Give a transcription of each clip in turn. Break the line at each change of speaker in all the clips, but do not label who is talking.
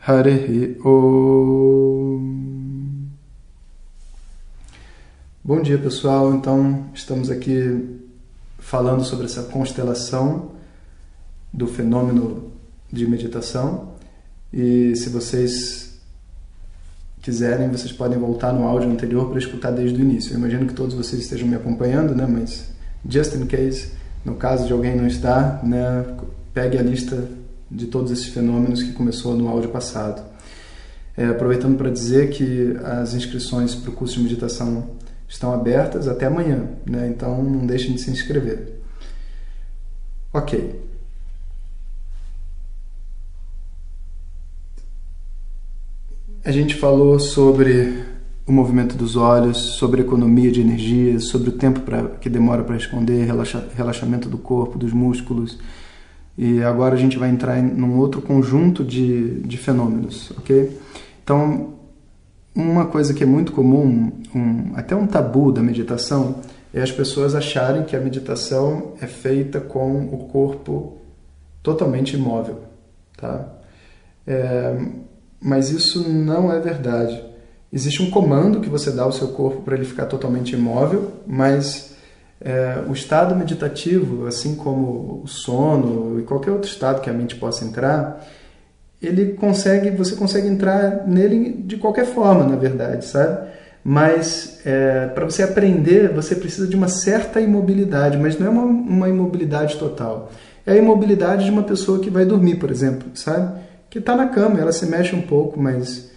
Hare Om. Bom dia, pessoal. Então, estamos aqui falando sobre essa constelação do fenômeno de meditação. E se vocês quiserem, vocês podem voltar no áudio anterior para escutar desde o início. Eu imagino que todos vocês estejam me acompanhando, né? Mas just in case, no caso de alguém não estar, né, pegue a lista de todos esses fenômenos que começou no áudio passado. É, aproveitando para dizer que as inscrições para o curso de meditação estão abertas até amanhã, né? então não deixem de se inscrever. Ok. A gente falou sobre o movimento dos olhos, sobre economia de energia, sobre o tempo pra, que demora para responder, relaxa, relaxamento do corpo, dos músculos, e agora a gente vai entrar em num outro conjunto de, de fenômenos, ok? Então, uma coisa que é muito comum, um, até um tabu da meditação, é as pessoas acharem que a meditação é feita com o corpo totalmente imóvel, tá? É, mas isso não é verdade. Existe um comando que você dá ao seu corpo para ele ficar totalmente imóvel, mas é, o estado meditativo, assim como o sono e qualquer outro estado que a mente possa entrar, ele consegue, você consegue entrar nele de qualquer forma, na verdade, sabe? Mas é, para você aprender, você precisa de uma certa imobilidade, mas não é uma, uma imobilidade total. É a imobilidade de uma pessoa que vai dormir, por exemplo, sabe? Que está na cama, ela se mexe um pouco, mas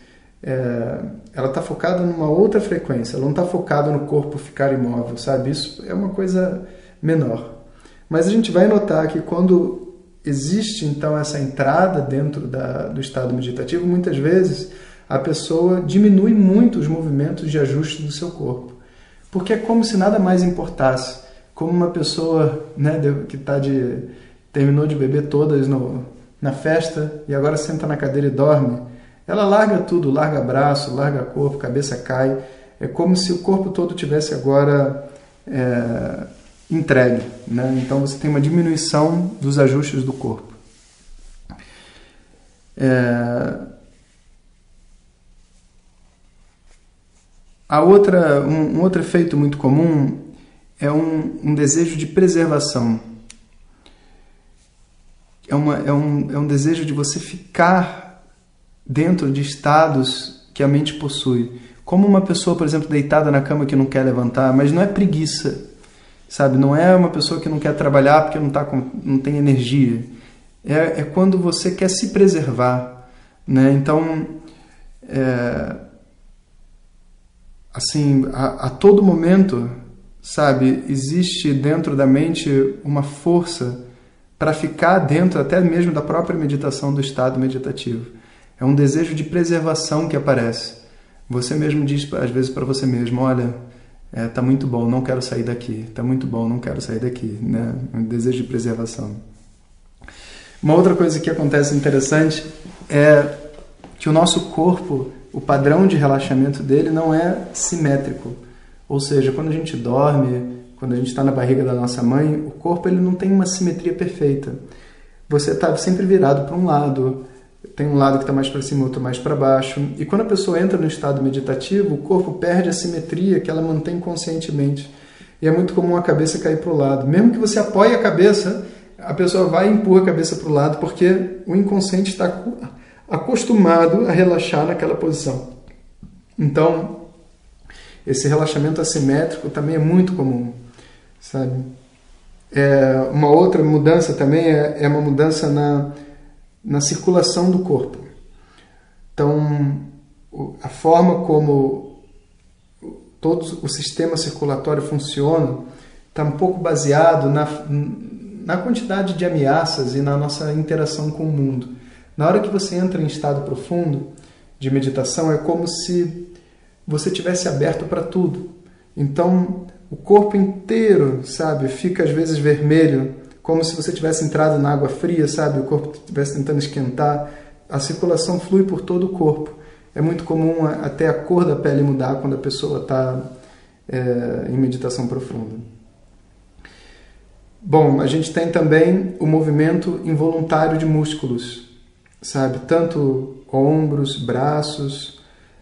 é, ela está focada numa outra frequência, ela não está focada no corpo ficar imóvel, sabe? Isso é uma coisa menor. Mas a gente vai notar que quando existe então essa entrada dentro da, do estado meditativo, muitas vezes a pessoa diminui muito os movimentos de ajuste do seu corpo, porque é como se nada mais importasse, como uma pessoa né, que está de terminou de beber todas no, na festa e agora senta na cadeira e dorme ela larga tudo, larga braço, larga corpo, cabeça cai. É como se o corpo todo tivesse agora é, entregue. Né? Então você tem uma diminuição dos ajustes do corpo. É... A outra, um, um, outro efeito muito comum é um, um desejo de preservação. É, uma, é, um, é um desejo de você ficar dentro de estados que a mente possui. Como uma pessoa, por exemplo, deitada na cama que não quer levantar, mas não é preguiça, sabe? Não é uma pessoa que não quer trabalhar porque não, tá com, não tem energia. É, é quando você quer se preservar, né? Então, é, assim, a, a todo momento, sabe, existe dentro da mente uma força para ficar dentro até mesmo da própria meditação do estado meditativo. É um desejo de preservação que aparece. Você mesmo diz às vezes para você mesmo, olha, é, tá muito bom, não quero sair daqui. Tá muito bom, não quero sair daqui, né? É um desejo de preservação. Uma outra coisa que acontece interessante é que o nosso corpo, o padrão de relaxamento dele não é simétrico. Ou seja, quando a gente dorme, quando a gente está na barriga da nossa mãe, o corpo ele não tem uma simetria perfeita. Você está sempre virado para um lado, tem um lado que está mais para cima, outro mais para baixo. E quando a pessoa entra no estado meditativo, o corpo perde a simetria que ela mantém conscientemente. E é muito comum a cabeça cair para o lado. Mesmo que você apoie a cabeça, a pessoa vai e empurra a cabeça para o lado, porque o inconsciente está acostumado a relaxar naquela posição. Então, esse relaxamento assimétrico também é muito comum, sabe? É, uma outra mudança também é, é uma mudança na na circulação do corpo. Então, a forma como todo o sistema circulatório funciona está um pouco baseado na, na quantidade de ameaças e na nossa interação com o mundo. Na hora que você entra em estado profundo de meditação, é como se você tivesse aberto para tudo. Então, o corpo inteiro, sabe, fica às vezes vermelho, como se você tivesse entrado na água fria, sabe, o corpo estivesse tentando esquentar. A circulação flui por todo o corpo. É muito comum até a cor da pele mudar quando a pessoa está é, em meditação profunda. Bom, a gente tem também o movimento involuntário de músculos, sabe? Tanto ombros, braços,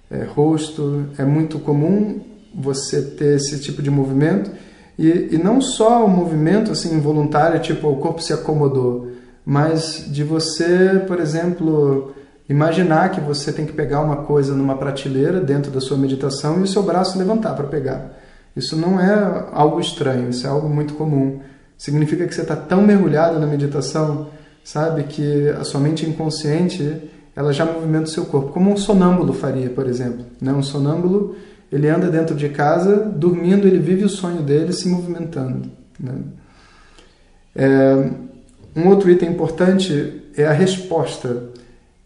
é, rosto. É muito comum você ter esse tipo de movimento. E, e não só o movimento assim involuntário, tipo o corpo se acomodou, mas de você, por exemplo, imaginar que você tem que pegar uma coisa numa prateleira dentro da sua meditação e o seu braço levantar para pegar. Isso não é algo estranho, isso é algo muito comum. Significa que você está tão mergulhado na meditação, sabe, que a sua mente inconsciente ela já movimenta o seu corpo, como um sonâmbulo faria, por exemplo. Né? Um sonâmbulo, ele anda dentro de casa, dormindo, ele vive o sonho dele se movimentando. Né? É, um outro item importante é a resposta.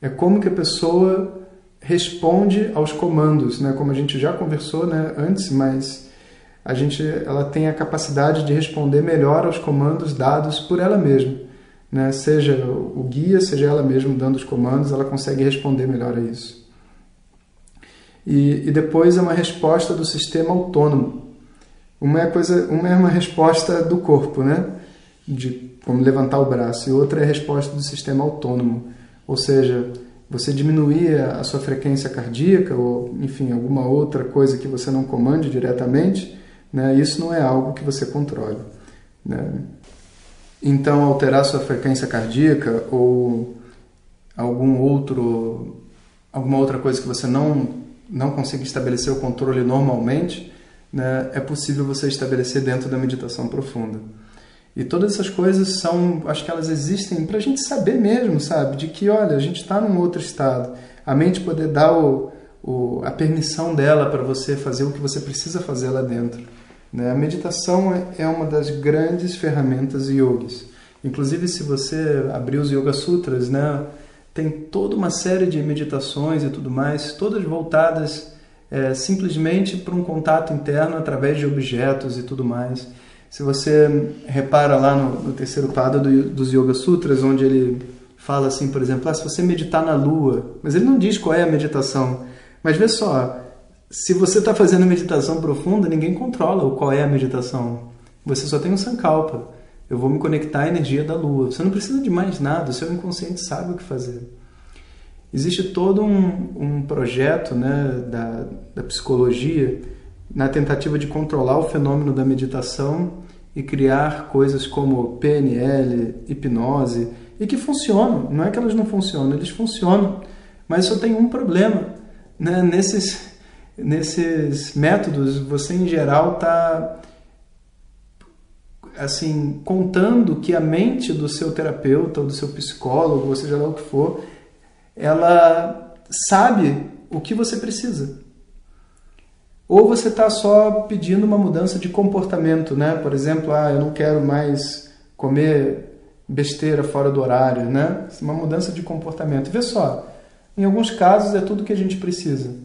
É como que a pessoa responde aos comandos, né? Como a gente já conversou, né, antes, mas a gente, ela tem a capacidade de responder melhor aos comandos dados por ela mesma né, seja o guia, seja ela mesma dando os comandos, ela consegue responder melhor a isso. E, e depois é uma resposta do sistema autônomo. Uma é, coisa, uma é uma resposta do corpo, né, de como levantar o braço, e outra é a resposta do sistema autônomo, ou seja, você diminuir a sua frequência cardíaca ou, enfim, alguma outra coisa que você não comande diretamente, né, isso não é algo que você controle. Né? Então, alterar sua frequência cardíaca ou algum outro, alguma outra coisa que você não, não consiga estabelecer o controle normalmente, né, é possível você estabelecer dentro da meditação profunda. E todas essas coisas são, acho que elas existem para a gente saber mesmo, sabe? De que, olha, a gente está num outro estado. A mente poder dar o, o, a permissão dela para você fazer o que você precisa fazer lá dentro. Né? A meditação é, é uma das grandes ferramentas yogis. Inclusive, se você abrir os Yoga Sutras, né, tem toda uma série de meditações e tudo mais, todas voltadas é, simplesmente para um contato interno através de objetos e tudo mais. Se você repara lá no, no terceiro pada do, dos Yoga Sutras, onde ele fala assim, por exemplo, ah, se você meditar na lua, mas ele não diz qual é a meditação. Mas vê só, se você está fazendo meditação profunda, ninguém controla qual é a meditação. Você só tem um sankalpa. Eu vou me conectar à energia da lua. Você não precisa de mais nada, o seu inconsciente sabe o que fazer. Existe todo um, um projeto né, da, da psicologia na tentativa de controlar o fenômeno da meditação e criar coisas como PNL, hipnose, e que funcionam. Não é que elas não funcionam, eles funcionam. Mas só tem um problema. Né? Nesses, nesses métodos, você em geral está assim contando que a mente do seu terapeuta ou do seu psicólogo, ou seja lá o que for, ela sabe o que você precisa. Ou você está só pedindo uma mudança de comportamento, né? Por exemplo, ah, eu não quero mais comer besteira fora do horário, né? Uma mudança de comportamento. Vê só, em alguns casos é tudo que a gente precisa.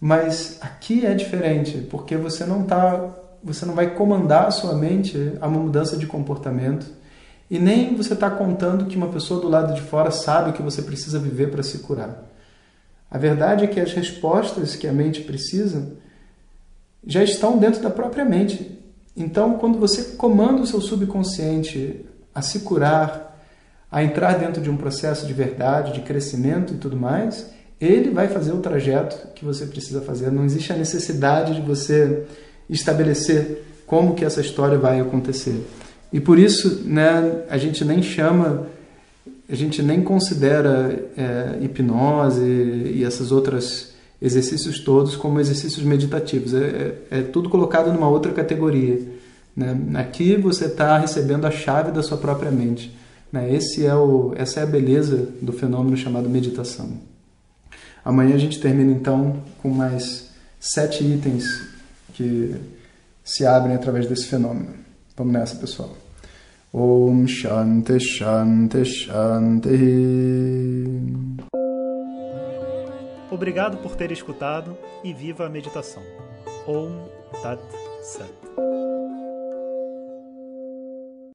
Mas aqui é diferente, porque você não tá, você não vai comandar a sua mente a uma mudança de comportamento e nem você está contando que uma pessoa do lado de fora sabe o que você precisa viver para se curar. A verdade é que as respostas que a mente precisa já estão dentro da própria mente. Então, quando você comanda o seu subconsciente a se curar, a entrar dentro de um processo de verdade, de crescimento e tudo mais, ele vai fazer o trajeto que você precisa fazer. Não existe a necessidade de você estabelecer como que essa história vai acontecer. E por isso, né, a gente nem chama, a gente nem considera é, hipnose e essas outras exercícios todos como exercícios meditativos. É, é, é tudo colocado numa outra categoria. Né? Aqui você está recebendo a chave da sua própria mente. Né? Esse é o, essa é a beleza do fenômeno chamado meditação. Amanhã a gente termina então com mais sete itens que se abrem através desse fenômeno. Vamos nessa, pessoal. Om Shanti Shanti Shanti.
Obrigado por ter escutado e viva a meditação. Om Tat Sat.